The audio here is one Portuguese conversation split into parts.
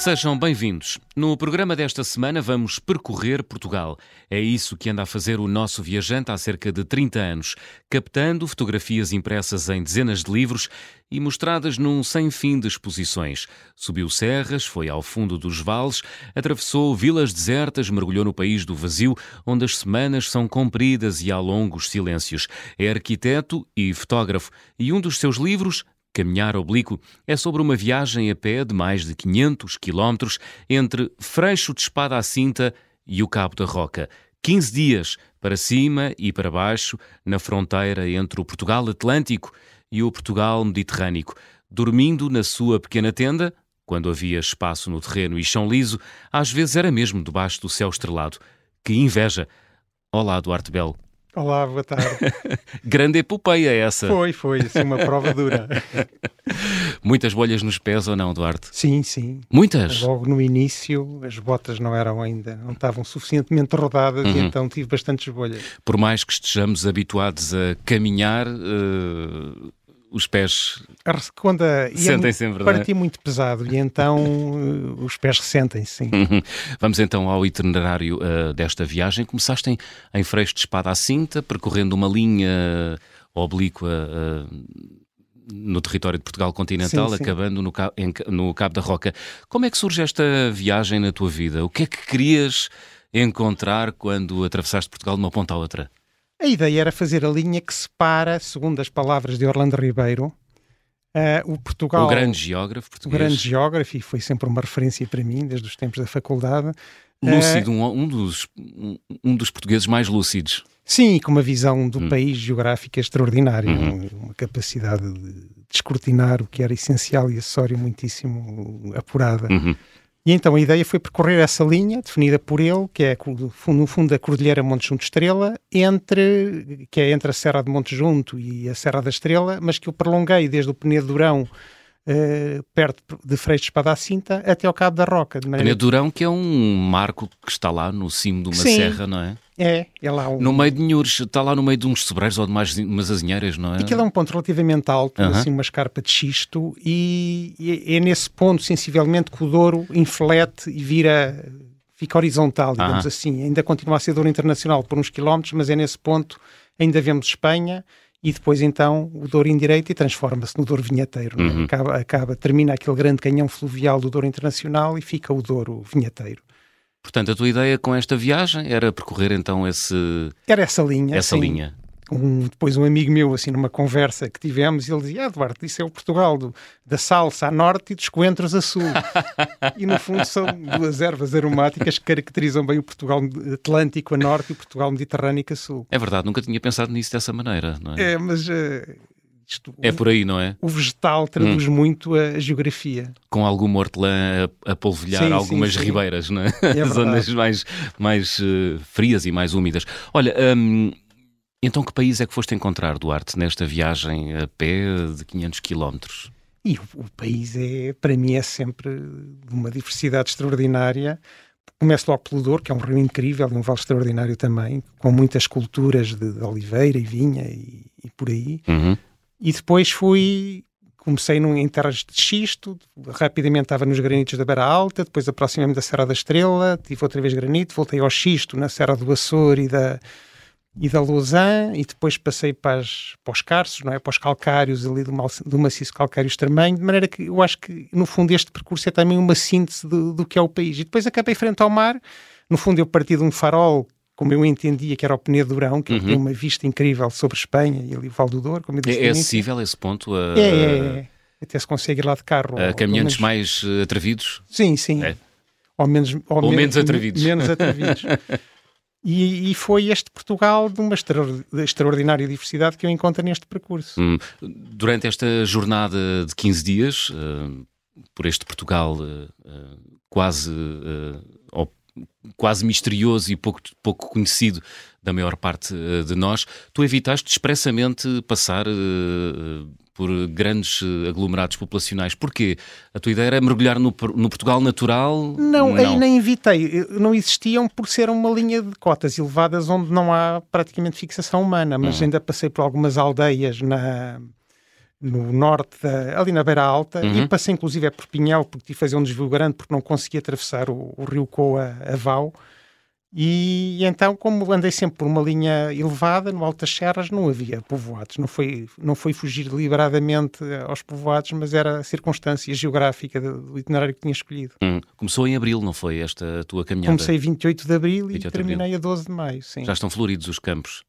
Sejam bem-vindos. No programa desta semana vamos percorrer Portugal. É isso que anda a fazer o nosso viajante há cerca de 30 anos, captando fotografias impressas em dezenas de livros e mostradas num sem fim de exposições. Subiu serras, foi ao fundo dos vales, atravessou vilas desertas, mergulhou no país do vazio, onde as semanas são compridas e há longos silêncios. É arquiteto e fotógrafo, e um dos seus livros Caminhar Oblíquo é sobre uma viagem a pé de mais de 500 quilómetros entre Freixo de Espada à Cinta e o Cabo da Roca. 15 dias para cima e para baixo, na fronteira entre o Portugal Atlântico e o Portugal Mediterrâneo, dormindo na sua pequena tenda, quando havia espaço no terreno e chão liso, às vezes era mesmo debaixo do céu estrelado. Que inveja! Olá, Duarte Belo. Olá, boa tarde. Grande epopeia essa. Foi, foi, assim, uma prova dura. Muitas bolhas nos pés ou não, Duarte? Sim, sim. Muitas? Logo no início, as botas não eram ainda, não estavam suficientemente rodadas uhum. e então tive bastantes bolhas. Por mais que estejamos habituados a caminhar, uh, os pés quando sentem sempre, partia muito pesado e então uh, os pés ressentem sim. Uhum. Vamos então ao itinerário uh, desta viagem. Começaste em, em Freixo de Espada à Cinta, percorrendo uma linha oblíqua uh, no território de Portugal continental, sim, sim. acabando no, em, no Cabo da Roca. Como é que surge esta viagem na tua vida? O que é que querias encontrar quando atravessaste Portugal de uma ponta à outra? A ideia era fazer a linha que separa, segundo as palavras de Orlando Ribeiro, uh, o Portugal. O grande geógrafo português. O grande geógrafo, e foi sempre uma referência para mim, desde os tempos da faculdade. Lúcido, uh, um, um, dos, um dos portugueses mais lúcidos. Sim, com uma visão do hum. país geográfica extraordinária, uhum. uma capacidade de descortinar o que era essencial e acessório muitíssimo apurada. Uhum. E então a ideia foi percorrer essa linha, definida por ele, que é no fundo a Cordilheira Monte Junto Estrela, entre, que é entre a Serra de Monte Junto e a Serra da Estrela, mas que eu prolonguei desde o Penedo Durão Uh, perto de Freixo de Espada à Cinta até ao Cabo da Roca. De maneira... Penedo Durão, que é um marco que está lá no cimo de uma Sim, serra, não é? É, é lá um... No meio de Nhures, está lá no meio de uns sobreiros ou de mais, umas azinheiras, não é? Aquilo é um ponto relativamente alto, uh -huh. assim uma escarpa de xisto, e, é nesse ponto, sensivelmente, que o Douro inflete e vira, fica horizontal, digamos uh -huh. assim. Ainda continua a ser Douro Internacional por uns quilómetros, mas é nesse ponto, ainda vemos Espanha, e depois então o Douro indireito e transforma-se no Douro vinheteiro. É? Uhum. Acaba, acaba, termina aquele grande canhão fluvial do Douro Internacional e fica o Douro vinheteiro. Portanto, a tua ideia com esta viagem era percorrer então esse... Era essa linha, Essa sim. linha. Um, depois um amigo meu, assim, numa conversa que tivemos, ele dizia, ah, Eduardo, isso é o Portugal do, da salsa a norte e dos coentros a sul. e no fundo são duas ervas aromáticas que caracterizam bem o Portugal Atlântico a norte e o Portugal Mediterrâneo a sul. É verdade, nunca tinha pensado nisso dessa maneira, não é? É, mas... Uh, isto, é por aí, não é? O vegetal traduz hum. muito a geografia. Com algum hortelã a, a polvilhar sim, algumas sim, sim. ribeiras, não é? é Zonas mais, mais uh, frias e mais úmidas. Olha, um, então que país é que foste encontrar, Duarte, nesta viagem a pé de 500 quilómetros? E o, o, país é, para mim, é sempre de uma diversidade extraordinária. Começo logo pelo Douro, que é um rio incrível e um vale extraordinário também, com muitas culturas de, de oliveira e vinha e, e por aí. Uhum. E depois fui, comecei num, em terras de xisto, rapidamente estava nos granitos da Beira Alta, depois aproximei-me da Serra da Estrela, tive outra vez granito, voltei ao xisto na Serra do Açor e da, e da Lausanne, e depois passei para, as, para os carços, não é? para os calcários ali do, do maciço calcário extremanho, de maneira que eu acho que no fundo este percurso é também uma síntese do, do que é o país. E depois acabei frente ao mar, no fundo eu parti de um farol como eu entendia que era o Penedo Durão, que uhum. tem uma vista incrível sobre Espanha e ali o Val do Douro. Como eu disse é, é acessível esse ponto? A... É, é, é, Até se consegue ir lá de carro. A caminhantes menos... mais eh, atrevidos? Sim, sim. É. Ou menos, ou, ou menos atrevidos. Menos atrevidos. E, e, foi este Portugal de uma extraordinária diversidade que eu encontro neste percurso. Hum. Durante esta jornada de 15 dias, uh, por este Portugal uh, uh, quase quase misterioso e pouco, pouco conhecido da maior parte uh, de nós, tu evitaste expressamente passar uh, por grandes aglomerados populacionais. Porquê? A tua ideia era mergulhar no, no Portugal natural? Não, não, aí nem evitei. Não existiam por ser uma linha de cotas elevadas onde não há praticamente fixação humana, mas uhum. ainda passei por algumas aldeias na no norte, da, ali na Beira Alta, uhum. e passei inclusive é por Pinhel, porque tive fazer um desvio grande, porque não conseguia atravessar o, o rio Coa a Vau. E, e, então, como andei sempre por uma linha elevada, no Altas Serras, não havia povoados. Não foi, não foi fugir deliberadamente aos povoados, mas era a circunstância geográfica do, itinerário que tinha escolhido. Hum. Começou em abril, não foi esta tua caminhada? Comecei 28 de abril e terminei a 12 de maio, sim. Já estão floridos os campos?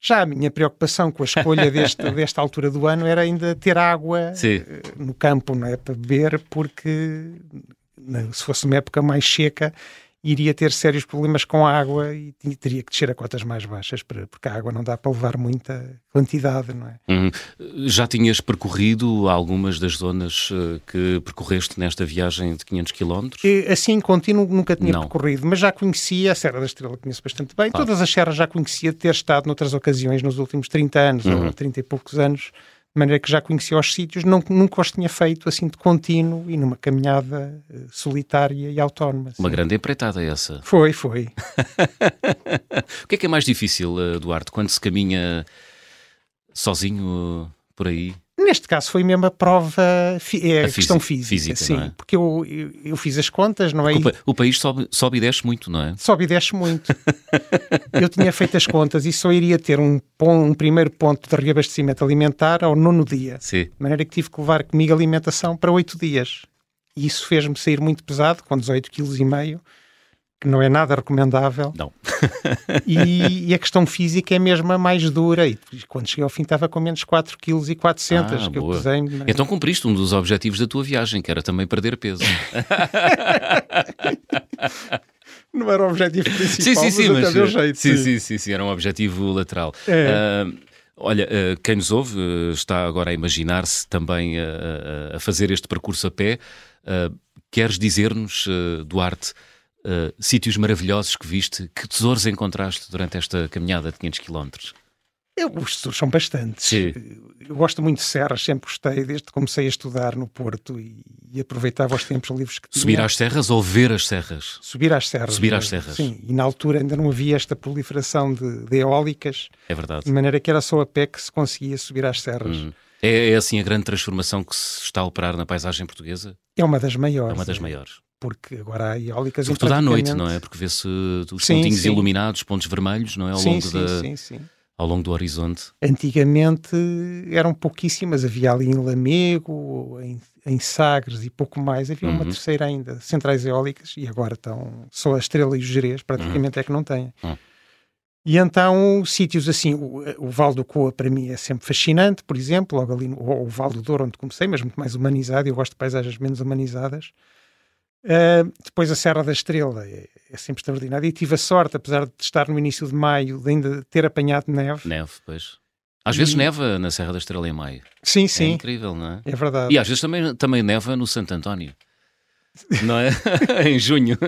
Já a minha preocupação com a escolha deste, desta altura do ano era ainda ter água Sim. Eh, no campo, não é? Para beber, porque se fosse uma época mais seca iria ter sérios problemas com a água e teria que descer a cotas mais baixas, porque a água não dá para levar muita quantidade, não é? Hum. Já tinhas percorrido algumas das zonas eh, que percorreste nesta viagem de 500 km? Assim, contínuo, nunca tinha não. percorrido, mas já conhecia, a Serra da Estrela conheço bastante bem, ah. todas as serras já conhecia de ter estado noutras ocasiões nos últimos 30 anos, uhum. ou 30 e poucos anos, de maneira que já conhecia os sítios, não, nunca os tinha feito assim de contínuo e numa caminhada uh, solitária e autónoma. Uma grande empreitada essa. Foi, foi. o que é que é mais difícil, uh, Duarte, quando se caminha sozinho uh, por aí? Neste caso foi mesmo a prova, é a, a questão física, física sim, é? porque eu, eu, eu, fiz as contas, não é? O, o, país sobe, sobe e desce muito, não é? Sobe e desce muito. eu tinha feito as contas e só iria ter um, um primeiro ponto de reabastecimento alimentar ao nono dia. Sim. De maneira que tive que levar comigo alimentação para oito dias. E isso fez-me sair muito pesado, com 18,5 kg que não é nada recomendável. Não. e, e, a questão física é mesmo a mais dura. E quando cheguei ao fim estava com menos 4 kg e 400 ah, que boa. eu pesei. Então cumpriste um dos objetivos da tua viagem, que era também perder peso. não era o objetivo principal, sim, sim, sim, mas, mas deu jeito. Sim, sim, sim, sim, era um objetivo lateral. É. Uh, Olha, quem nos ouve está agora a imaginar-se também a, a, fazer este percurso a pé. Queres dizer-nos, Duarte, uh, sítios maravilhosos que viste, que tesouros encontraste durante esta caminhada de 500 km? Eu, os tesouros são bastantes. Sim. Eu gosto muito de serras, sempre gostei, desde que comecei a estudar no Porto e, e aproveitava os tempos livres que tinha. Subir às serras ou ver as serras? Subir às serras. Subir às serras. Sim, e na altura ainda não havia esta proliferação de, de eólicas. É verdade. De maneira que era só a pé que se conseguia subir às serras. Hum. É, é, assim a grande transformação que se está a operar na paisagem portuguesa? É uma das maiores. É uma das maiores porque agora há eólicas Sobretudo à noite, não é? Porque vê-se os sim, pontinhos sim. iluminados, pontos vermelhos, não é? Ao sim, longo sim, da, sim, sim. Ao longo do horizonte. Antigamente eram pouquíssimas, havia ali em Lamego, em, em Sagres e pouco mais, havia uhum. uma terceira ainda, centrais eólicas, e agora estão só a Estrela e os Jerez, praticamente uhum. é que não têm. Uhum. E então, sítios assim, o, o Val do Coa para mim é sempre fascinante, por exemplo, logo ali, no, ou o Val do Douro, onde comecei, mas muito mais humanizado, eu gosto de paisagens menos humanizadas. Uh, depois a Serra da Estrela é, é, sempre extraordinária e tive a sorte, apesar de estar no início de maio, de ainda ter apanhado neve. Neve, pois. Às e... vezes neva na Serra da Estrela em maio. Sim, sim. É incrível, não é? É verdade. E às vezes também, também neva no Santo António não é? em junho.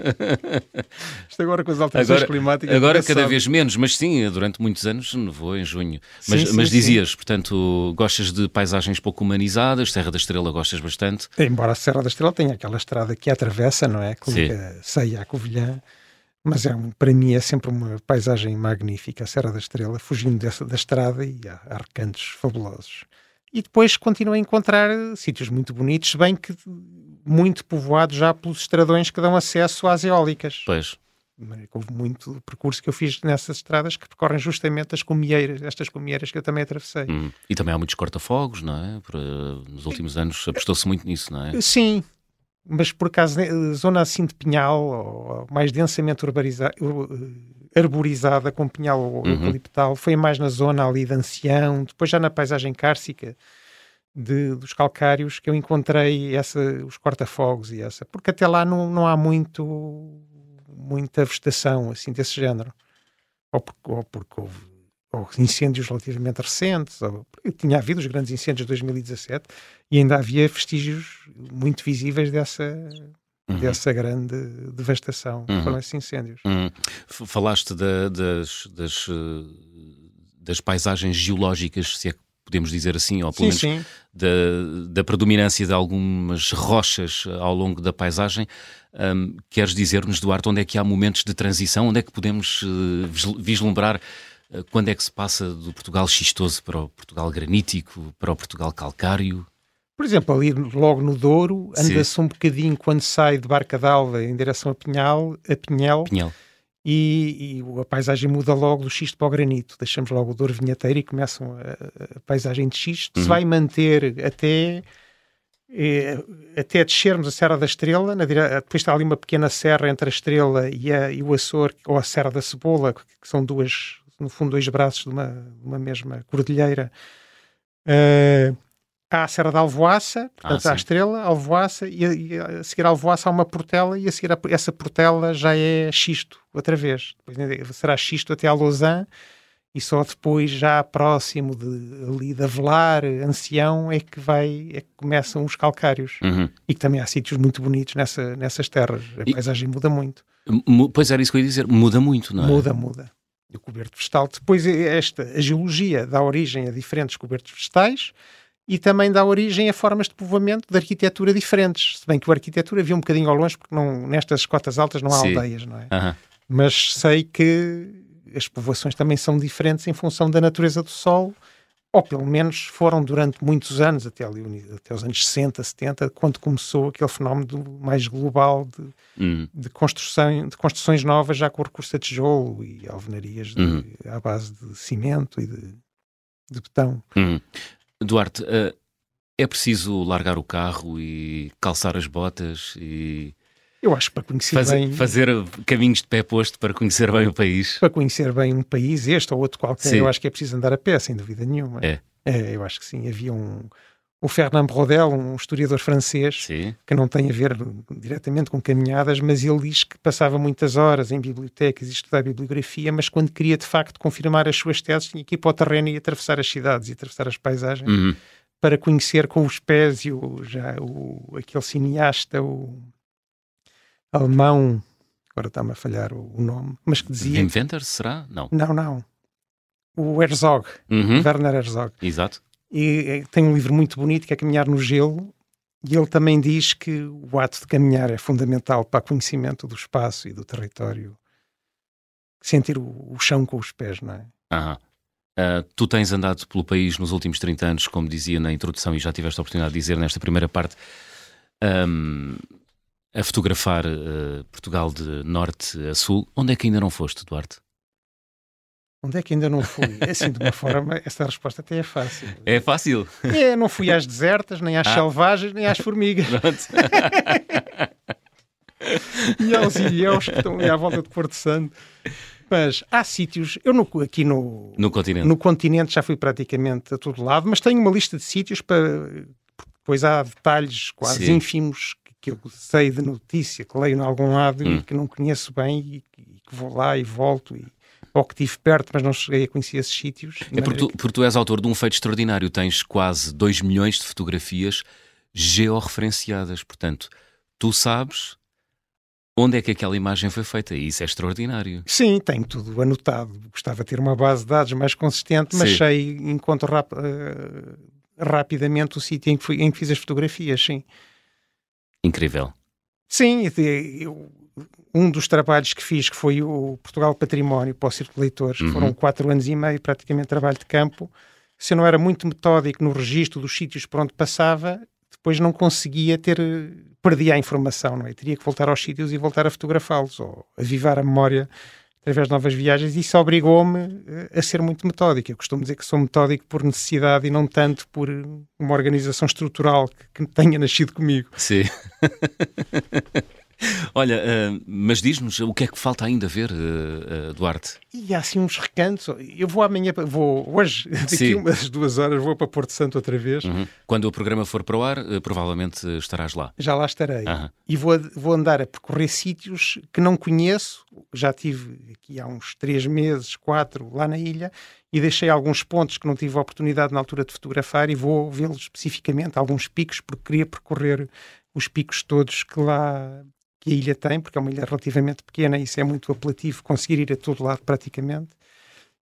Isto agora com as alterações agora, climáticas. Agora cada vez menos, mas sim, durante muitos anos nevou em junho. Mas, sim, sim, mas dizias, sim. portanto, gostas de paisagens pouco humanizadas, Serra da Estrela gostas bastante. Embora a Serra da Estrela tenha aquela estrada que atravessa, não é? Que liga Ceia a Covilhã. Mas é, para mim é sempre uma paisagem magnífica, a Serra da Estrela, fugindo dessa, da estrada e há, há recantos fabulosos. E depois continuo a encontrar sítios muito bonitos, bem que muito povoado já pelos estradões que dão acesso às eólicas. Pois. Houve muito percurso que eu fiz nessas estradas que percorrem justamente as comieiras, estas comieiras que eu também atravessei. Hum. E também há muitos corta-fogos, não é? Por, nos últimos anos apostou-se muito nisso, não é? Sim, mas por acaso, zona assim de pinhal, ou mais densamente urbanizada, arborizada com pinhal ou uhum. eucaliptal, foi mais na zona ali de Ancião, depois já na paisagem cárcica de, dos calcários que eu encontrei essa, os corta-fogos e essa, porque até lá não, não há muito muita vegetação assim desse género, ou porque, ou porque houve ou incêndios relativamente recentes, ou, tinha havido os grandes incêndios de 2017 e ainda havia vestígios muito visíveis dessa uhum. dessa grande devastação uhum. foram esses incêndios. Uhum. Falaste da, das, das, eh, das paisagens geológicas, se é que podemos dizer assim, ou pelo sim, menos sim. Da, da predominância de algumas rochas ao longo da paisagem. Um, queres dizer-nos, Duarte, onde é que há momentos de transição? Onde é que podemos uh, vislumbrar Uh, quando é que se passa do Portugal xistoso para o Portugal granítico, para o Portugal calcário? Por exemplo, ali logo no Douro, anda-se um bocadinho quando sai de Barca d'Alva em direção a Pinhal, a Pinhel. Pinhel. E, e, a paisagem muda logo do xisto para o granito. Deixamos logo o Douro Vinheteiro e começam a, a paisagem de xisto. Uhum. Se vai manter até eh, até descermos a Serra da Estrela, na, depois está ali uma pequena serra entre a Estrela e, a, e o Açor, ou a Serra da Cebola, que são duas, no fundo, dois braços de uma, uma mesma cordilheira. Uh, há a Serra da Alvoaça, portanto, ah, há a Estrela, Alvoaça, e a, e a seguir a Alvoaça há uma portela, e a seguir a, essa portela já é xisto, outra vez. Depois será xisto até a Lausanne, e só depois, já próximo de, ali de Avelar, Ancião, é que vai, é que começam os calcários. Uhum. E que também há sítios muito bonitos nessa, nessas terras. A e, paisagem muda muito. Pois era isso que eu ia dizer, muda muito, não é? Muda, muda. o coberto vegetal. Depois, esta, a geologia dá origem a diferentes cobertos vegetais e também dá origem a formas de povoamento de arquitetura diferentes. Se bem que a arquitetura havia um bocadinho ao longe, porque não, nestas cotas altas não há Sim. aldeias, não é? Uhum. Mas sei que as povoações também são diferentes em função da natureza do solo, ou pelo menos foram durante muitos anos, até, ali, até os anos 60, 70, quando começou aquele fenómeno mais global de, uhum. de, construção, de construções novas, já com recurso a tijolo e alvenarias de, uhum. à base de cimento e de, de betão. Uhum. Duarte, uh, é preciso largar o carro e calçar as botas e eu acho que para conhecer Faz, bem. Fazer caminhos de pé posto para conhecer bem o país. Para conhecer bem um país, este ou outro qualquer, sim. eu acho que é preciso andar a pé, sem dúvida nenhuma. É. é eu acho que sim. Havia um. O Fernand Brodel, um historiador francês, sim. que não tem a ver diretamente com caminhadas, mas ele diz que passava muitas horas em bibliotecas e estudar bibliografia, mas quando queria de facto confirmar as suas teses, tinha que ir para o terreno e atravessar as cidades e atravessar as paisagens uhum. para conhecer com os pés e o, já, o, aquele cineasta, o alemão, agora está-me a falhar o, o, nome, mas que dizia. Wim Wenders, será? Não. Não, não. O Herzog, uhum. Werner Herzog. Exato. E tem um livro muito bonito que é Caminhar no Gelo, e ele também diz que o ato de caminhar é fundamental para o conhecimento do espaço e do território. Sentir o, o chão com os pés, não é? Aham. Uh, tu tens andado pelo país nos últimos 30 anos, como dizia na introdução, e já tiveste a oportunidade de dizer nesta primeira parte. Um, a fotografar uh, Portugal de norte a sul. Onde é que ainda não foste, Duarte? Onde é que ainda não fui? É assim, de uma forma, essa resposta até é fácil. É fácil? É, não fui às desertas, nem às ah. selvagens, nem às formigas. e aos ilhéus que estão ali à volta de Porto Santo. Mas há sítios, eu no, aqui no, no, continente. no continente já fui praticamente a todo lado, mas tenho uma lista de sítios para. Pois há detalhes quase Sim. ínfimos que eu sei de notícia, que leio em algum lado hum. e que não conheço bem e, e, que vou lá e volto e ou que estive perto, mas não cheguei a conhecer esses sítios. É porque tu, porque tu és autor de um feito extraordinário, tens quase 2 milhões de fotografias georreferenciadas, portanto, tu sabes onde é que aquela imagem foi feita e isso é extraordinário. Sim, tenho tudo anotado. Gostava de ter uma base de dados mais consistente, mas sim. sei, encontro rap, uh, rapidamente o sítio em em que fiz as fotografias, sim. Incrível. Sim, eu, um dos trabalhos que fiz, que foi o Portugal Património para o Círculo de Leitores, uhum. foram quatro anos e meio, praticamente trabalho de campo. Se eu não era muito metódico no registro dos sítios por onde passava, depois não conseguia ter, perdia a informação, não é? Teria que voltar aos sítios e voltar a fotografá-los, ou avivar a memória através de novas viagens, isso obrigou-me eh, a ser muito metódico. Eu costumo dizer que sou metódico por necessidade e não tanto por uma organização estrutural que, que tenha nascido comigo. Sim. Olha, uh, mas diz-nos o que é que falta ainda ver, uh, uh, Duarte? E há assim uns recantos. Eu vou amanhã, vou hoje, daqui Sim. umas duas horas, vou para Porto Santo outra vez. Uhum. Quando o programa for para o ar, provavelmente estarás lá. Já lá estarei. Uhum. E vou, vou andar a percorrer sítios que não conheço. Já tive aqui há uns três meses, quatro, lá na ilha, e deixei alguns pontos que não tive a oportunidade na altura de fotografar e vou vê-los especificamente, alguns picos, porque queria percorrer os picos todos que lá que a ilha tem, porque é uma ilha relativamente pequena e isso é muito apelativo, conseguir ir a todo lado praticamente.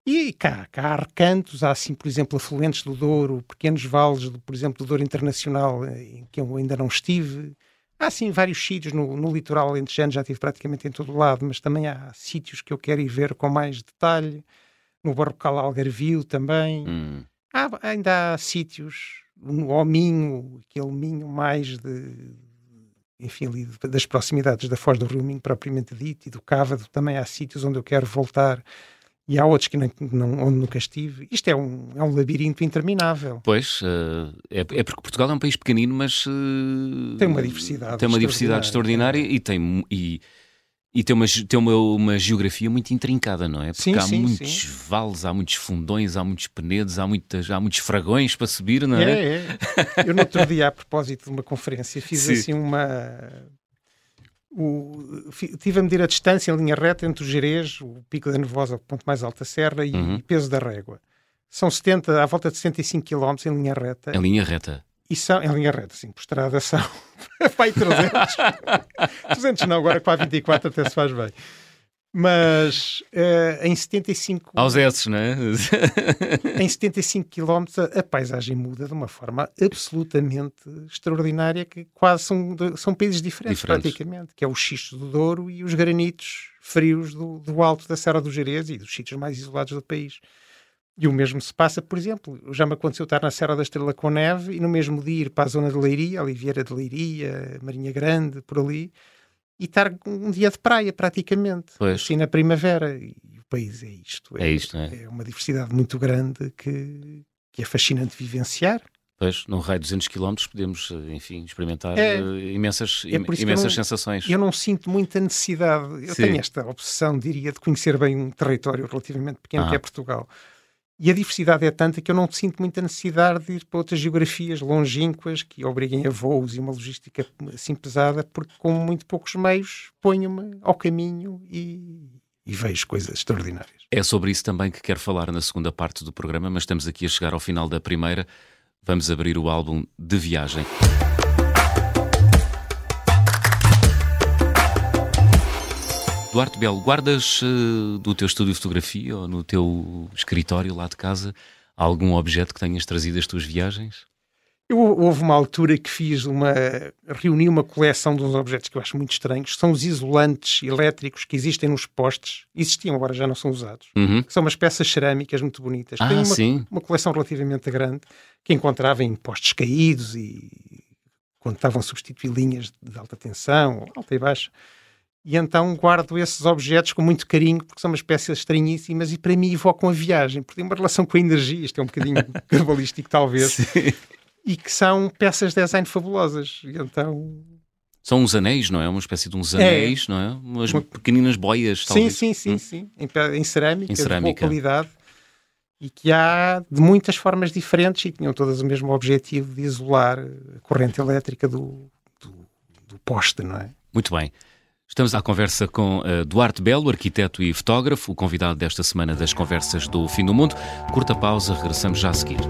E cá, cá há recantos, há assim, por exemplo, afluentes do Douro, pequenos vales, do, por exemplo, do Douro Internacional, eh, em que eu ainda não estive. Há assim vários sítios no, no litoral alentejano, já estive praticamente em todo lado, mas também há sítios que eu quero ir ver com mais detalhe. no Barrocal Algarvio também. Hum. Há, ainda há sítios, o Minho, aquele Minho mais de, enfim, ali das proximidades da Foz do Rio Minho propriamente dito e do Cávado, também há sítios onde eu quero voltar e há outros que não, não, onde nunca estive. Isto é um, é um labirinto interminável. Pois, uh, é, é, porque Portugal é um país pequenino, mas uh, tem uma diversidade, tem uma diversidade extraordinária, e tem e, e tem, uma, tem uma, uma geografia muito intrincada, não é? Porque sim, há sim, muitos sim. vales, há muitos fundões, há muitos penedos, há, muitas, há muitos fragões para subir, não é? É, é. Eu no outro dia, a propósito de uma conferência, fiz Sim. assim uma. O, tive a medir a distância em linha reta entre o Jerez, o Pico da Nevosa, o ponto mais alto da serra, e Uhum. peso da régua. São 70, à volta de 75 km em linha reta. Em linha reta. E são, em linha reta, sim, por estrada são. Vai 300. 300 não, agora com a 24 até se faz bem. Mas eh, em 75 Aos S, não é? em 75 km a, paisagem muda de uma forma absolutamente extraordinária que quase são, são países diferentes, Diferentes. praticamente, que é o xisto do Douro e os granitos frios do, do alto da Serra do Jerez e dos sítios mais isolados do país. E o mesmo se passa, por exemplo, já me aconteceu estar na Serra da Estrela com neve e no mesmo dia ir para a zona de Leiria, Oliveira de Leiria, Marinha Grande, por ali, e estar um dia de praia praticamente, Pois. assim na primavera. E o país é isto. É isto, não é? É uma diversidade muito grande que, que é fascinante vivenciar. Pois, num raio de 200 km podemos, enfim, experimentar É. eh, imensas, É que eu imensas não- sensações. Eu não sinto muita necessidade, eu Sim. tenho esta obsessão, diria, de conhecer bem um território relativamente pequeno Ah. que é Portugal. E a diversidade é tanta que eu não sinto muita necessidade de ir para outras geografias longínquas que obriguem a voos e uma logística assim pesada, porque com muito poucos meios ponho-me ao caminho e, e vejo coisas extraordinárias. É sobre isso também que quero falar na segunda parte do programa, mas estamos aqui a chegar ao final da primeira. Vamos abrir o álbum de viagem. Duarte Belo, guardas eh, do teu estúdio de fotografia ou no teu escritório lá de casa algum objeto que tenhas trazido das tuas viagens? Eu, houve uma altura que fiz uma. reuni uma coleção de uns objetos que eu acho muito estranhos. São os isolantes elétricos que existem nos postes. Existiam, agora já não são usados. Uhum. São umas peças cerâmicas muito bonitas. Ah, Tenho uma, sim. uma coleção relativamente grande que encontrava em postes caídos e quando estavam a substituir linhas de alta tensão, alta e baixa. E então guardo esses objetos com muito carinho, porque são umas peças estranhíssimas e para mim evocam a viagem, porque tem uma relação com a energia, isto é um bocadinho cabalístico talvez, Sim. e que são peças de design fabulosas. E então, São uns anéis, não é? Uma espécie de uns É. anéis, não é? Umas Uma- pequeninas boias, sim, talvez. sim, sim, Hum. sim, em, pe- em cerâmica, Em de boa cerâmica. qualidade, e que há de muitas formas diferentes e tinham todas o mesmo objetivo de isolar a corrente elétrica do, do, do poste, não é? Muito bem. Estamos à conversa com eh, Duarte Belo, arquiteto e fotógrafo, o convidado desta semana das conversas do Fim do Mundo. Curta pausa, regressamos já a seguir.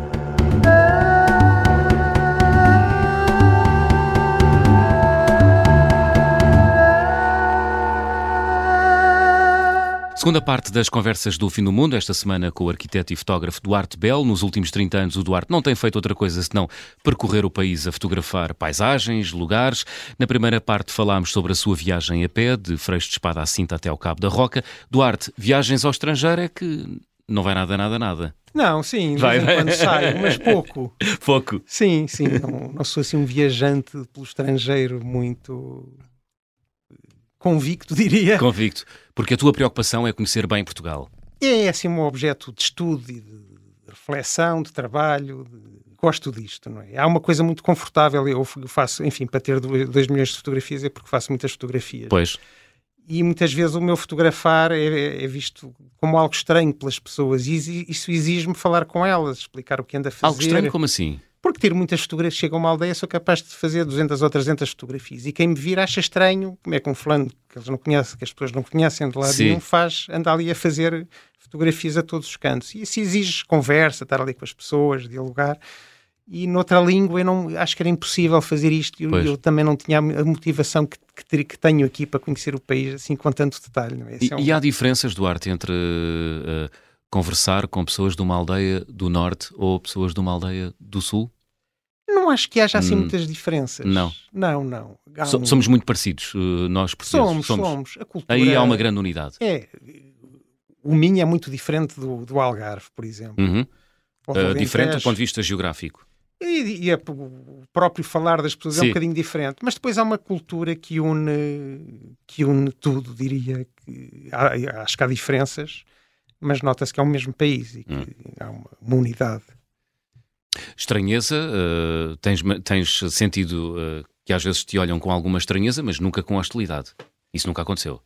Segunda parte das conversas do Fim do Mundo, esta semana com o arquiteto e fotógrafo Duarte Belo. Nos últimos 30 anos, o Duarte não tem feito outra coisa senão percorrer o país a fotografar paisagens, lugares. Na primeira parte falámos sobre a sua viagem a pé, de Freixo de Espada à Cinta até ao Cabo da Roca. Duarte, viagens ao estrangeiro é que não vai nada, nada, nada. Não, sim, de Vai, vez em quando saio, mas pouco. Pouco. Sim, sim, não, não sou assim um viajante pelo estrangeiro muito convicto, diria. Convicto. Porque a tua preocupação é conhecer bem Portugal. É assim um objeto de estudo e de reflexão, de trabalho. de- Gosto disto, não é? Há uma coisa muito confortável. Eu faço, enfim, para ter 2 milhões de fotografias é porque faço muitas fotografias. Pois. E muitas vezes o meu fotografar é, é visto como algo estranho pelas pessoas. E isso exige-me falar com elas, explicar o que anda a fazer. Algo estranho como assim? Porque tiro muitas fotografias, chego a uma aldeia, sou capaz de fazer 200 ou 300 fotografias. E quem me vir acha estranho, como é que um fulano que eles não conhecem, que as pessoas não conhecem de lado Sim. nenhum, faz, anda ali a fazer fotografias a todos os cantos. E isso exige conversa, estar ali com as pessoas, dialogar. E noutra língua eu não, acho que era impossível fazer isto. E eu, eu também não tinha a motivação que, que, que tenho aqui para conhecer o país assim com tanto detalhe. É? Esse E, é um- e há diferenças, Duarte, entre eh, conversar com pessoas de uma aldeia do norte ou pessoas de uma aldeia do sul? Não acho que haja assim Hum. muitas diferenças. Não. Não, não. So- um- Somos muito parecidos, eh, nós portugueses. somos, somos. A cultura Aí há uma grande unidade. É. o Minho é muito diferente do, do Algarve, por exemplo. Uhum. Uh, diferente do ponto de vista geográfico. E, e é, o próprio falar das pessoas Sim. é um bocadinho diferente, mas depois há uma cultura que une, que une tudo, diria. Que há, acho que há diferenças, mas nota-se que é o mesmo país e que hum. há uma, uma, unidade. Estranheza, uh, tens, tens sentido uh, que às vezes te olham com alguma estranheza, mas nunca com hostilidade. Isso nunca aconteceu.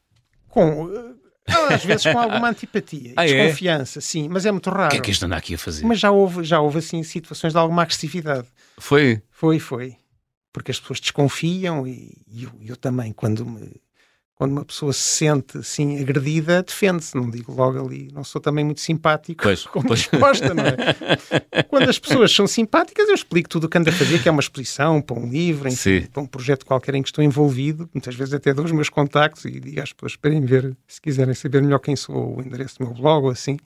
Com, às vezes com alguma antipatia ah, é? desconfiança, é? sim, mas é muito raro. O que é que este anda aqui a fazer? Mas já houve, já houve assim situações de alguma agressividade. Foi? Foi, foi. Porque as pessoas desconfiam e, e eu, eu, também, quando me quando uma pessoa se sente assim agredida, defende-se. Não digo logo ali, não sou também muito simpático pois, como pois. resposta, não é? quando as pessoas são simpáticas, eu explico tudo o que ando a fazer, que é uma exposição, para um livro, enfim, para um projeto qualquer em que estou envolvido. Muitas vezes até dou os meus contactos e digo às pessoas, esperem ver, se quiserem saber melhor quem sou, o endereço do meu blog ou assim.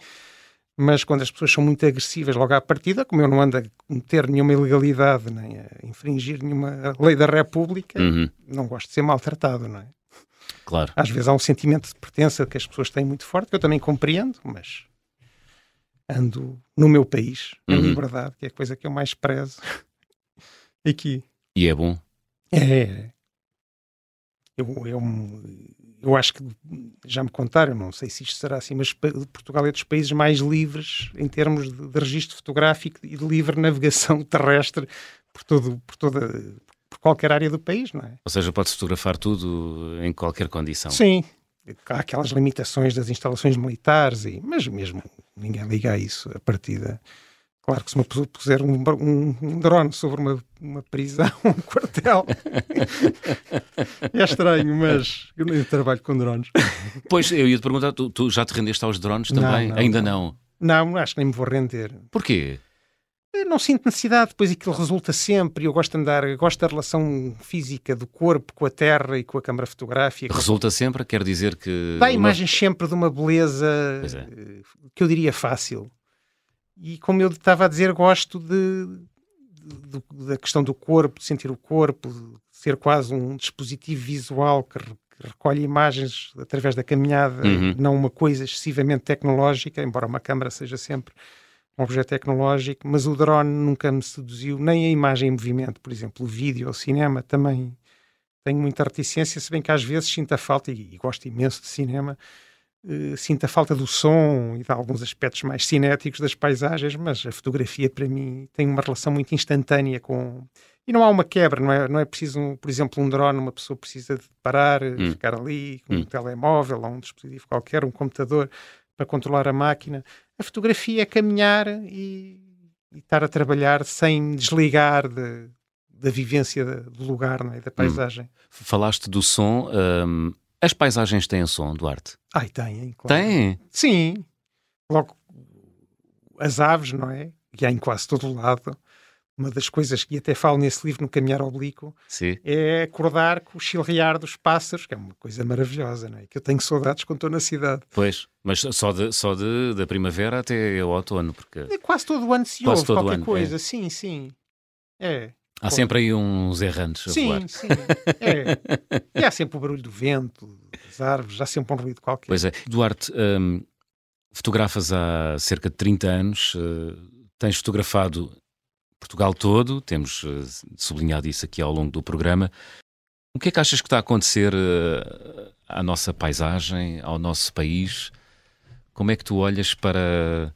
Mas quando as pessoas são muito agressivas logo à partida, como eu não ando a cometer nenhuma ilegalidade nem a infringir nenhuma lei da República, uhum. não gosto de ser maltratado, não é? Claro. Às vezes há um sentimento de pertença que as pessoas têm muito forte, que eu também compreendo, mas ando no meu país, na uhum. liberdade, que é a coisa que eu mais prezo aqui. E é bom? É. Eu, eu, eu acho que já me contaram, não sei se isto será assim, mas Portugal é dos países mais livres em termos de, de registro fotográfico e de livre navegação terrestre por, todo, por toda qualquer área do país, não é? Ou seja, pode fotografar tudo em qualquer condição. Sim. Há aquelas limitações das instalações militares, e, mas mesmo ninguém liga a isso a partida. Claro que se uma pessoa puser um, um, um drone sobre uma, uma prisão, um quartel, é estranho, mas eu trabalho com drones. Pois, eu ia te perguntar, tu, tu já te rendeste aos drones também? Não, não, Ainda não. não? Não, acho que nem me vou render. Porquê? Não sinto necessidade, depois aquilo resulta sempre. Eu gosto de andar, gosto da relação física do corpo com a terra e com a câmara fotográfica. Resulta sempre, quer dizer que. Dá imagens uma... sempre de uma beleza é. que eu diria fácil. E como eu estava a dizer, gosto de, de, da questão do corpo, de sentir o corpo, de ser quase um dispositivo visual que, que recolhe imagens através da caminhada, uhum. não uma coisa excessivamente tecnológica, embora uma câmara seja sempre um objeto tecnológico, mas o drone nunca me seduziu, nem a imagem em movimento, por exemplo, o vídeo ou o cinema também tenho muita reticência, se bem que às vezes sinto a falta, e, e gosto imenso de cinema, uh, sinto a falta do som e de alguns aspectos mais cinéticos das paisagens, mas a fotografia para mim tem uma relação muito instantânea com. E não há uma quebra, não é, não é preciso, por exemplo, um drone, uma pessoa precisa de parar, hum. ficar ali, com hum. um telemóvel ou um dispositivo qualquer, um computador, para controlar a máquina a fotografia é caminhar e, e estar a trabalhar sem desligar de, da vivência do lugar, não é? da hum. paisagem. Hum. Falaste do som. Hum, as paisagens têm som, Duarte? Ai, têm, claro. Têm? Sim. Logo, as aves, não é? Que há em quase todo o lado uma das coisas que até falo nesse livro, no Caminhar Oblíquo, Sim. é acordar com o chilrear dos pássaros, que é uma coisa maravilhosa, não é? Que eu tenho saudades quando estou na cidade. Pois, mas só, de, só de, da primavera até o outono, porque... É quase todo o ano se quase ouve qualquer ano, coisa, é. sim, sim. É. Há Pô. sempre aí uns errantes a sim, voar. Sim, é. e há sempre o barulho do vento, das árvores, há sempre um ruído qualquer. Pois é. Duarte, hum, fotografas há cerca de 30 anos, uh, tens fotografado Portugal todo, temos uh, sublinhado isso aqui ao longo do programa. O que é que achas que está a acontecer uh, à nossa paisagem, ao nosso país? Como é que tu olhas para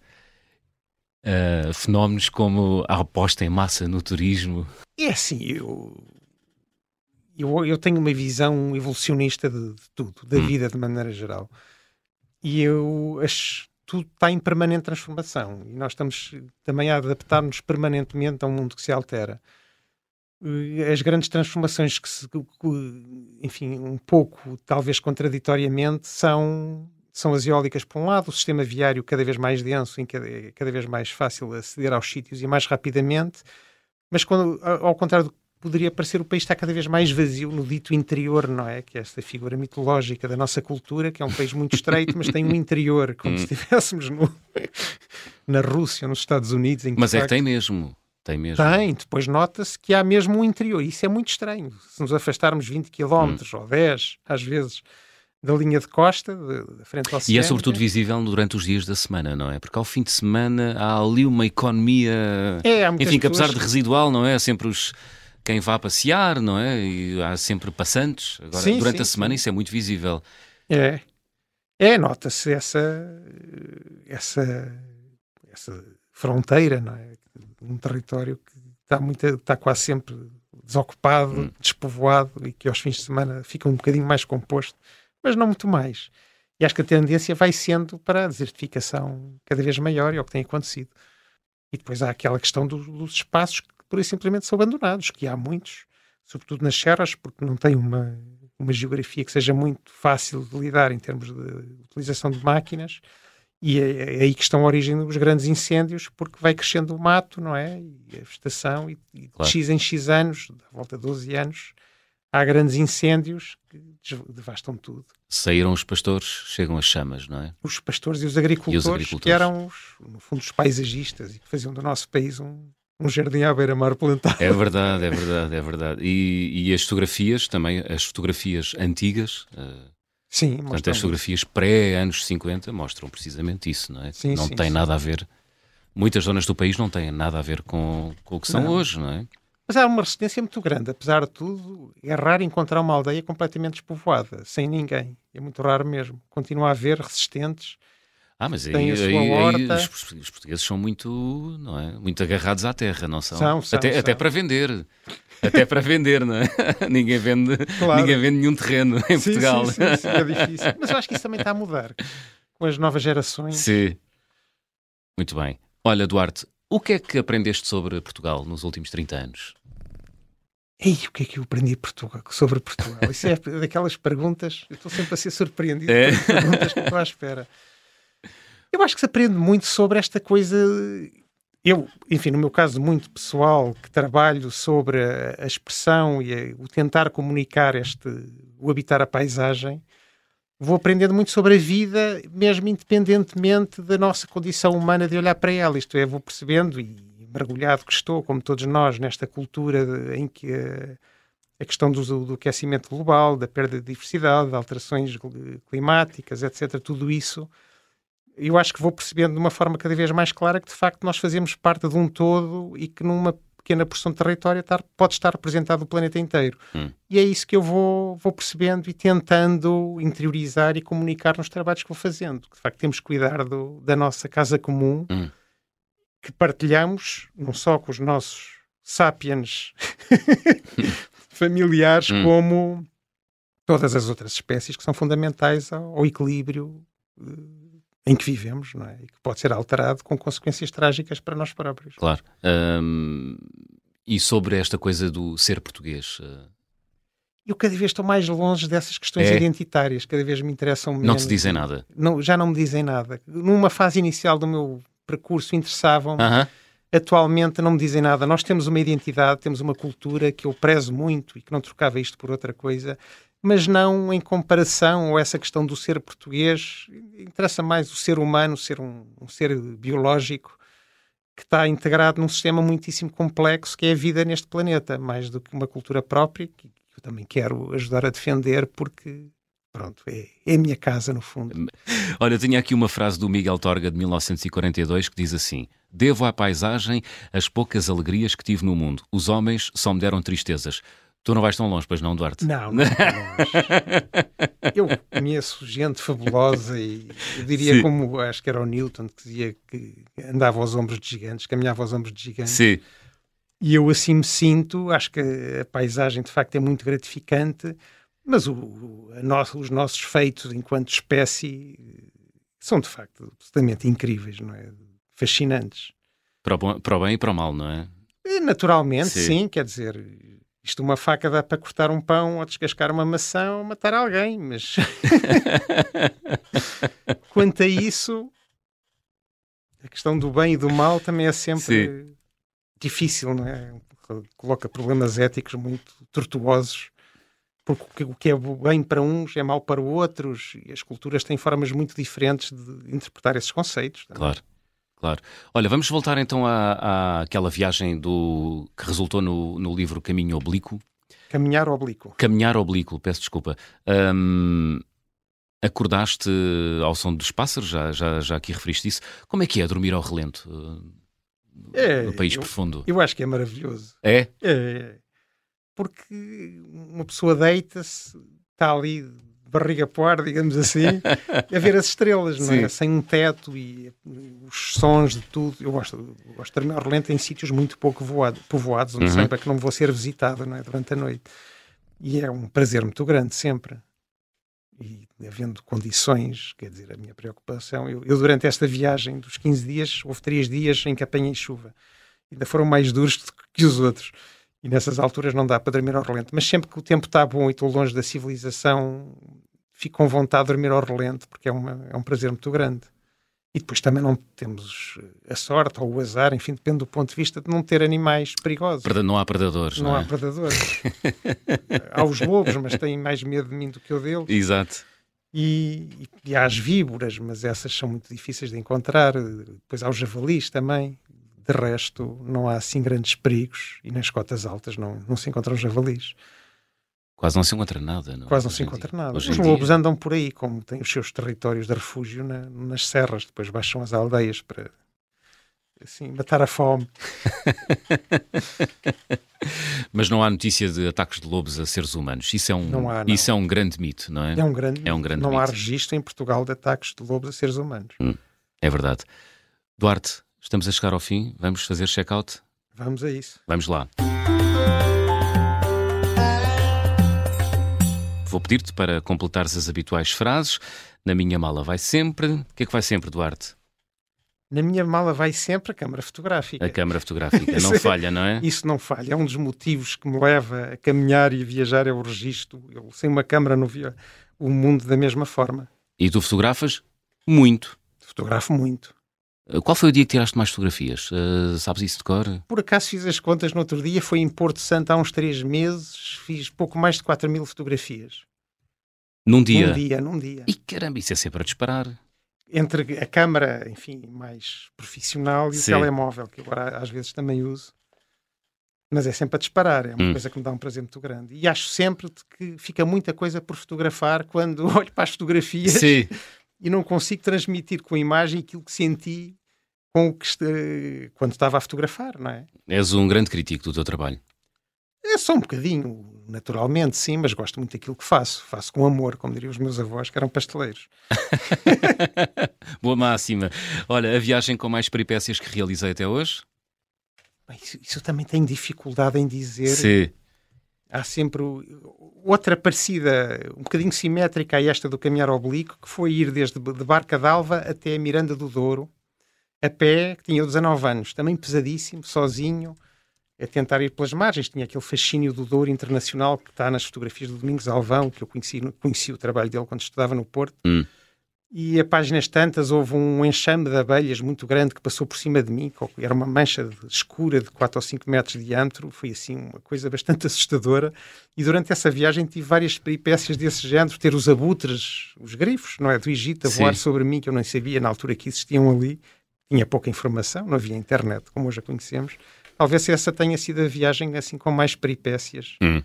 uh, fenómenos como a aposta em massa no turismo? É assim, eu, eu, eu tenho uma visão evolucionista de, de tudo, da hum. vida de maneira geral. E eu acho tudo está em permanente transformação e nós estamos também a adaptar-nos permanentemente a um mundo que se altera. As grandes transformações que se, enfim, um pouco, talvez contraditoriamente, são, são as eólicas por um lado, o sistema viário cada vez mais denso, em que é cada vez mais fácil aceder aos sítios e mais rapidamente, mas quando, ao contrário do poderia parecer o país está cada vez mais vazio no dito interior, não é? Que é esta figura mitológica da nossa cultura, que é um país muito estreito, mas tem um interior, como se hum. estivéssemos no, na Rússia, nos Estados Unidos. Em que mas é que tem mesmo. Tem mesmo. Tem, depois nota-se que há mesmo um interior. Isso é muito estranho. Se nos afastarmos 20 km hum. ou 10, às vezes, da linha de costa, da frente ao E é sobretudo visível durante os dias da semana, não é? Porque ao fim de semana há ali uma economia, é, enfim, que apesar de residual, não é? Há sempre os quem vá passear, não é? E há sempre passantes. Agora, sim, durante sim, a semana sim. isso é muito visível. É, é nota-se essa, essa, essa fronteira, não é? Um território que está, muito, está quase sempre desocupado, hum. despovoado e que aos fins de semana fica um bocadinho mais composto mas não muito mais. E acho que a tendência vai sendo para a desertificação cada vez maior, e é o que tem acontecido. E depois há aquela questão dos, dos espaços que por e simplesmente são abandonados, que há muitos, sobretudo nas serras, porque não tem uma, uma geografia que seja muito fácil de lidar em termos de utilização de máquinas, e é, é aí que estão a origem dos grandes incêndios, porque vai crescendo o mato, não é? E a vegetação, e, e claro. X em X anos, à volta de 12 anos, há grandes incêndios que devastam tudo. Saíram os pastores, chegam as chamas, não é? Os pastores e os agricultores, e os agricultores. que eram, os, no fundo, os paisagistas e que faziam do nosso país um, um jardim à beira-mar plantado. É verdade, é verdade, é verdade. E, e as fotografias também, as fotografias antigas. Uh, sim, portanto, as fotografias pré-anos 50 mostram precisamente isso, não é? Sim, não sim, tem sim. nada a ver. Muitas zonas do país não têm nada a ver com, com o que são não. hoje, não é? Mas há uma resistência muito grande. Apesar de tudo, é raro encontrar uma aldeia completamente despovoada, sem ninguém. É muito raro mesmo. Continua a haver resistentes. Ah, mas aí, aí, aí os, os, portugueses são muito, não é? Muito agarrados à terra, não são? São, são, até, são. até para vender. Até para vender, não é? ninguém, vende, claro. ninguém vende nenhum terreno em sim, Portugal. Sim, sim, sim, é difícil. Mas eu acho que isso também está a mudar com as novas gerações. Sim. Muito bem. Olha, Duarte, o que é que aprendeste sobre Portugal nos últimos 30 anos? Ei, o que é que eu aprendi Portugal, sobre Portugal? Isso é daquelas perguntas, eu estou sempre a ser surpreendido é? por perguntas que estou à espera. Eu acho que se aprende muito sobre esta coisa. Eu, enfim, no meu caso muito pessoal, que trabalho sobre a, a expressão e a, o tentar comunicar este, o habitar a paisagem, vou aprendendo muito sobre a vida, mesmo independentemente da nossa condição humana de olhar para ela. Isto é, vou percebendo e mergulhado que estou, como todos nós, nesta cultura de, em que a, a questão do, do, aquecimento global, da perda de diversidade, de alterações climáticas, etc., tudo isso, eu acho que vou percebendo de uma forma cada vez mais clara que, de facto, nós fazemos parte de um todo e que numa pequena porção de território estar, pode estar representado o planeta inteiro. Hum. E é isso que eu vou, vou percebendo e tentando interiorizar e comunicar nos trabalhos que vou fazendo. De facto, temos que cuidar do, da nossa casa comum. Hum que partilhamos, não só com os nossos sapiens familiares, hum. como todas as outras espécies que são fundamentais ao, ao equilíbrio uh, em que vivemos, não é? E que pode ser alterado com consequências trágicas para nós próprios. Claro. Um, e sobre esta coisa do ser português? Uh... Eu cada vez estou mais longe dessas questões é. identitárias, cada vez me interessam menos. Não te dizem nada? Não, já não me dizem nada. Numa fase inicial do meu percurso interessavam-me. -huh. Atualmente não me dizem nada. Nós temos uma identidade, temos uma cultura que eu prezo muito e que não trocava isto por outra coisa, mas não em comparação ou essa questão do ser português. Interessa mais o ser humano, ser um, um ser biológico que está integrado num sistema muitíssimo complexo que é a vida neste planeta, mais do que uma cultura própria que eu também quero ajudar a defender porque Pronto, é, é a minha casa, no fundo. Olha, tinha aqui uma frase do Miguel Torga de 1942 que diz assim: Devo à paisagem as poucas alegrias que tive no mundo. Os homens só me deram tristezas. Tu não vais tão longe, pois não, Duarte? Não, não longe. eu conheço gente fabulosa e eu diria Sim. como acho que era o Newton que dizia que andava aos ombros de gigantes, caminhava aos ombros de gigantes. Sim. E eu assim me sinto, acho que a paisagem de facto é muito gratificante mas o, no, os nossos feitos enquanto espécie são de facto absolutamente incríveis, não é? Fascinantes. Para o, bom, para o bem e para o mal, não é? Naturalmente, sim. sim. quer dizer, isto uma faca dá para cortar um pão ou descascar uma maçã ou matar alguém, mas quanto a isso, a questão do bem e do mal também é sempre sim. difícil, não é? Coloca problemas éticos muito tortuosos porque o que é bem para uns é mau para outros, e as culturas têm formas muito diferentes de interpretar esses conceitos. Também. Claro. Claro. Olha, vamos voltar então à, àquela viagem do que resultou no, no livro Caminho Oblíquo. Caminhar Oblíquo. Caminhar Oblíquo, peço desculpa. Um, Acordaste ao som dos pássaros, já, já, já aqui referiste isso. Como é que é dormir ao relento uh, é, no país eu, profundo? Eu acho que é maravilhoso. É? É. Porque uma pessoa deita-se, está ali de barriga para ar, digamos assim, a ver as estrelas, não é? Sem um teto e os sons de tudo. Eu gosto, eu gosto de relento em sítios muito pouco voado, povoados, onde uhum. saiba que não vou ser visitado não é? durante a noite. E é um prazer muito grande, sempre e havendo condições, quer dizer, a minha preocupação, eu, eu, durante esta viagem dos 15 dias, houve três dias em que apanhei chuva. Ainda foram mais duros que os outros. E nessas alturas não dá para dormir ao relento. Mas sempre que o tempo está bom e estou longe da civilização, fico com vontade de dormir ao relento, porque é, uma, é um prazer muito grande. E depois também não temos a sorte ou o azar, enfim, depende do ponto de vista de não ter animais perigosos. Não há predadores. Não, não é? há predadores. há os lobos, mas têm mais medo de mim do que eu deles. Exato. E, e, e, há as víboras, mas essas são muito difíceis de encontrar. Depois há os javalis também. De resto, não há assim grandes perigos e nas cotas altas não, não se encontram javalis. Quase não se encontra nada. Não? Quase não se encontra nada. Os lobos dia... andam por aí, como têm os seus territórios de refúgio na, nas serras, depois baixam as aldeias para assim, matar a fome. Mas não há notícia de ataques de lobos a seres humanos. Isso é um, não há, não. Isso é um grande mito, não é? É um grande, é um grande Não mito. há registro em Portugal de ataques de lobos a seres humanos. Hum, é verdade. Duarte, estamos a chegar ao fim. Vamos fazer check-out? Vamos a isso. Vamos lá. Vou pedir-te para completares as habituais frases. Na minha mala vai sempre. O que é que vai sempre, Duarte? Na minha mala vai sempre a câmara fotográfica. A câmara fotográfica, não falha, não é? Isso não falha. É um dos motivos que me leva a caminhar e a viajar é o registro. Eu, sem uma câmara, não via o mundo da mesma forma. E tu fotografas muito? Fotografo muito. Qual foi o dia que tiraste mais fotografias? Uh, sabes isso de cor? Por acaso fiz as contas no outro dia, foi em Porto Santo há uns três meses, fiz pouco mais de 4 mil fotografias. Num dia? Num dia, num dia. E caramba, isso é sempre a disparar. Entre a câmara, enfim, mais profissional e Sim. o telemóvel, que agora às vezes também uso. Mas é sempre a disparar, é uma hum. coisa que me dá um prazer muito grande. E acho sempre que fica muita coisa por fotografar quando olho para as fotografias Sim. e não consigo transmitir com a imagem aquilo que senti com o que quando estava a fotografar, não é? És um grande crítico do teu trabalho. É só um bocadinho, naturalmente, sim, mas gosto muito daquilo que faço. Faço com amor, como diriam os meus avós, que eram pasteleiros. Boa máxima. Olha, a viagem com mais peripécias que realizei até hoje? Isso, isso eu também tenho dificuldade em dizer. Sim. Há sempre outra parecida, um bocadinho simétrica a esta do caminhar oblíquo, que foi ir desde de Barca d'Alva até Miranda do Douro, a pé, que tinha 19 anos, também pesadíssimo, sozinho, a tentar ir pelas margens. Tinha aquele fascínio do Douro internacional que está nas fotografias do Domingos Alvão, que eu conheci, conheci o trabalho dele quando estudava no Porto. Hum. E a páginas tantas houve um enxame de abelhas muito grande que passou por cima de mim, era uma mancha escura de 4 ou 5 metros de diâmetro, foi assim uma coisa bastante assustadora. E durante essa viagem tive várias peripécias desse género, ter os abutres, os grifos, não é, do Egito, a voar sobre mim, que eu nem sabia na altura que existiam ali, tinha pouca informação, não havia internet como hoje a conhecemos. Talvez essa tenha sido a viagem assim com mais peripécias hum.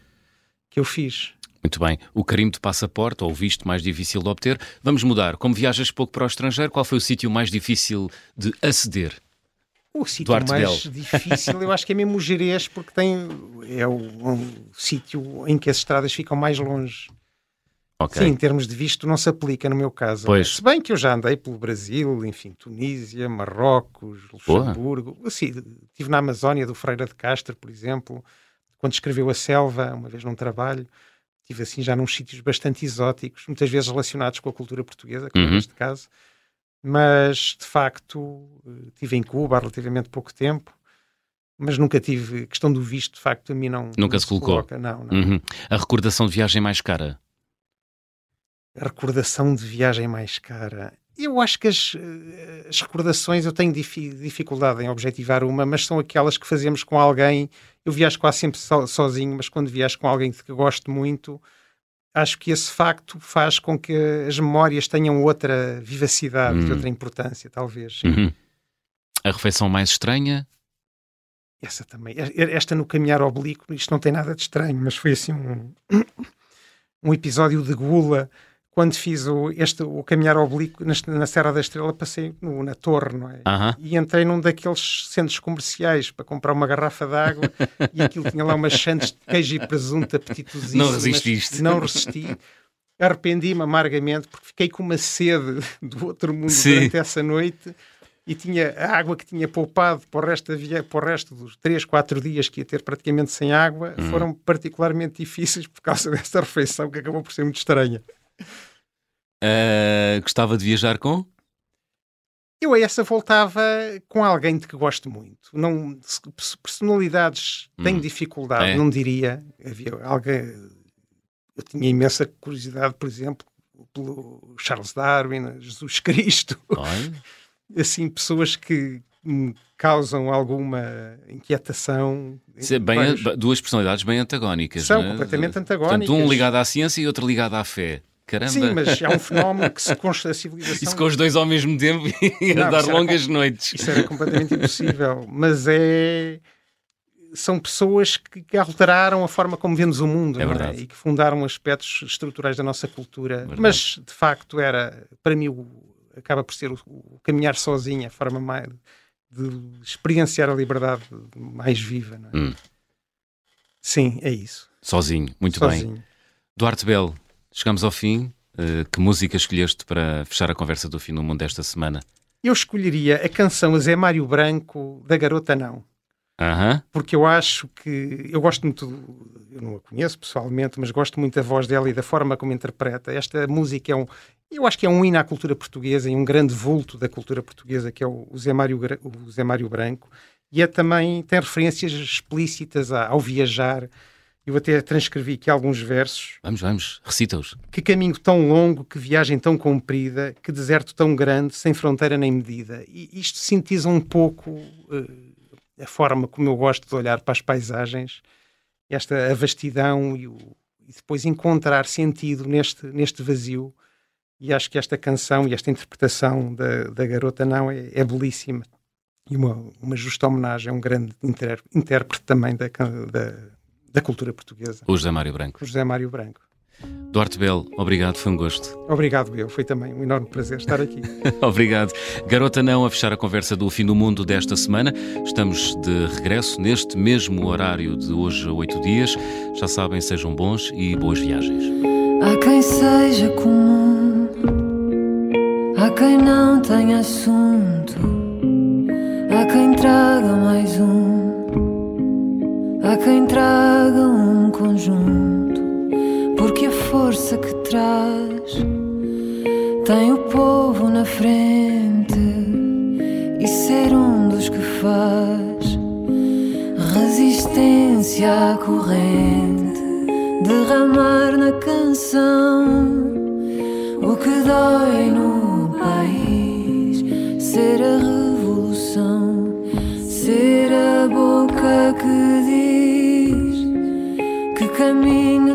que eu fiz. Muito bem. O carimbo de passaporte, ou o visto mais difícil de obter. Vamos mudar. Como viajas pouco para o estrangeiro, qual foi o sítio mais difícil de aceder? O sítio Duarte mais Bell. difícil, eu acho que é mesmo o Jerez, porque tem, é o, um sítio em que as estradas ficam mais longe. Okay. Sim, em termos de visto não se aplica no meu caso. Pois. Se bem que eu já andei pelo Brasil, enfim, Tunísia, Marrocos, Luxemburgo. Sim, estive na Amazónia do Freira de Castro, por exemplo, quando escreveu A Selva, uma vez num trabalho. Estive assim já num sítios bastante exóticos, muitas vezes relacionados com a cultura portuguesa, como uhum. neste caso. Mas, de facto, estive em Cuba há relativamente pouco tempo mas nunca tive questão do visto, de facto, a mim não. Nunca não se colocou. Coloca. Não, não. Uhum. A recordação de viagem mais cara? A recordação de viagem mais cara. Eu acho que as, eh, as recordações eu tenho dificuldade em objetivar uma, mas são aquelas que fazemos com alguém. Eu viajo quase sempre so, sozinho, mas quando viajo com alguém que gosto muito, acho que esse facto faz com que as memórias tenham outra vivacidade, hum. outra importância, talvez. Uhum. A refeição mais estranha? Essa também. Esta no caminhar oblíquo, isto não tem nada de estranho, mas foi assim um, um episódio de gula quando fiz o, este, o caminhar oblíquo na, na Serra da Estrela, passei no, na torre, não é? E entrei num daqueles centros comerciais para comprar uma garrafa de água e aquilo tinha lá umas chantes de queijo e presunto apetitosíssimas. Não resististe. Não resisti. Arrependi-me amargamente porque fiquei com uma sede do outro mundo Sim. durante essa noite e tinha a água que tinha poupado para o resto, para o resto dos 3, 4 dias que ia ter praticamente sem água hum. foram particularmente difíceis por causa dessa refeição que acabou por ser muito estranha. Uh, gostava de viajar com? Eu a essa voltava com alguém de que gosto muito. Não, personalidades hum. tenho dificuldade, é. não diria. Havia alguém. Eu tinha imensa curiosidade, por exemplo, pelo Charles Darwin, Jesus Cristo. assim, pessoas que me causam alguma inquietação. Bem, duas personalidades bem antagónicas. São é? completamente antagónicas. Portanto, um ligado à ciência e outro ligado à fé. Caramba. Sim, mas é um fenómeno que se consta a civilização. Isso com os dois ao mesmo tempo e a dar longas noites. Isso era completamente impossível. Mas é. São pessoas que, que, alteraram a forma como vemos o mundo é verdade. É? e que fundaram aspectos estruturais da nossa cultura. Verdade. Mas, de facto, era, para mim, o, acaba por ser o, o caminhar sozinho, a forma mais de experienciar a liberdade mais viva. É? Hum. Sim, é isso. Sozinho, muito sozinho. bem. Duarte Belo, chegamos ao fim. Uh, que música escolheste para fechar a conversa do fim do mundo desta semana? Eu escolheria a canção Zé Mário Branco da Garota Não. Uhum. Porque eu acho que. Eu gosto muito. Eu não a conheço pessoalmente, mas gosto muito da voz dela e da forma como interpreta. Esta música é um. Eu acho que é um hino à cultura portuguesa e um grande vulto da cultura portuguesa, que é o Zé Mário, o Zé Mário Branco. E é também. tem referências explícitas ao viajar. Eu até transcrevi aqui alguns versos. Vamos, vamos, recita-os. Que caminho tão longo, que viagem tão comprida, que deserto tão grande, sem fronteira nem medida. E isto sintetiza um pouco. Uh, a forma como eu gosto de olhar para as paisagens, esta vastidão e, o, e depois encontrar sentido neste, neste vazio. E acho que esta canção e esta interpretação da, da garota não é, é belíssima. E uma, uma justa homenagem a um grande intérprete também da, da, da cultura portuguesa. O José Mário Branco. O José Mário Branco. Duarte Belo, obrigado, foi um gosto. Obrigado, eu. Foi também um enorme prazer estar aqui. obrigado. Garota Não, a fechar a conversa do Fim do Mundo desta semana. Estamos de regresso neste mesmo horário de hoje a oito dias. Já sabem, sejam bons e boas viagens. Há quem seja comum, há quem não tenha assunto, há quem traga mais um, há quem traga um conjunto porque a força que traz tem o povo na frente. E ser um dos que faz resistência à corrente, derramar na canção o que dói no país, ser a revolução, ser a boca que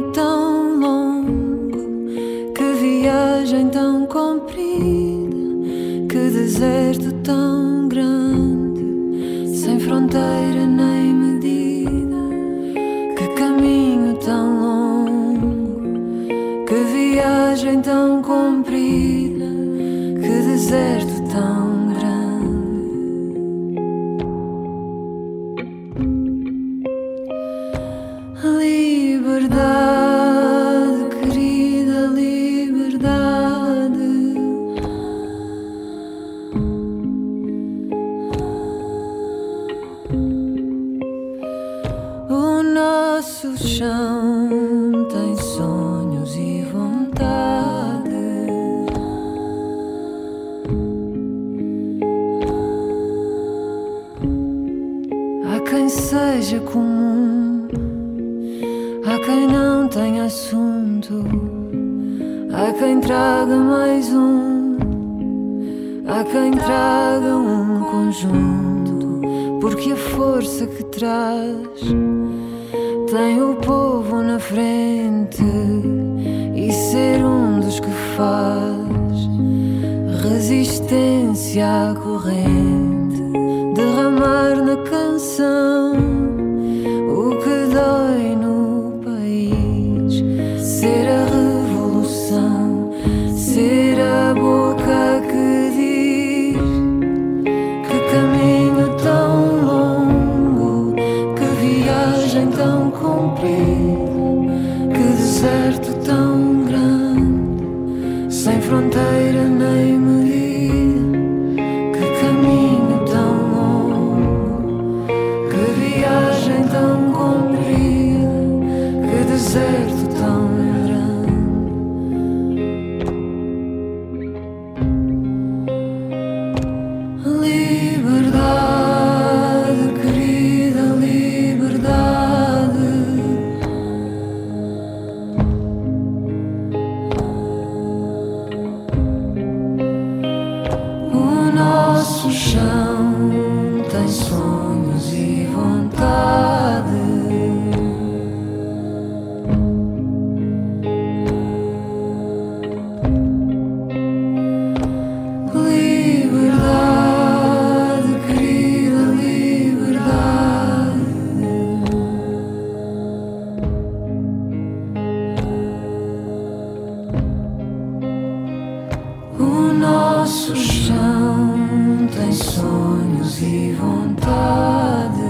nosso chão tem sonhos e vontade.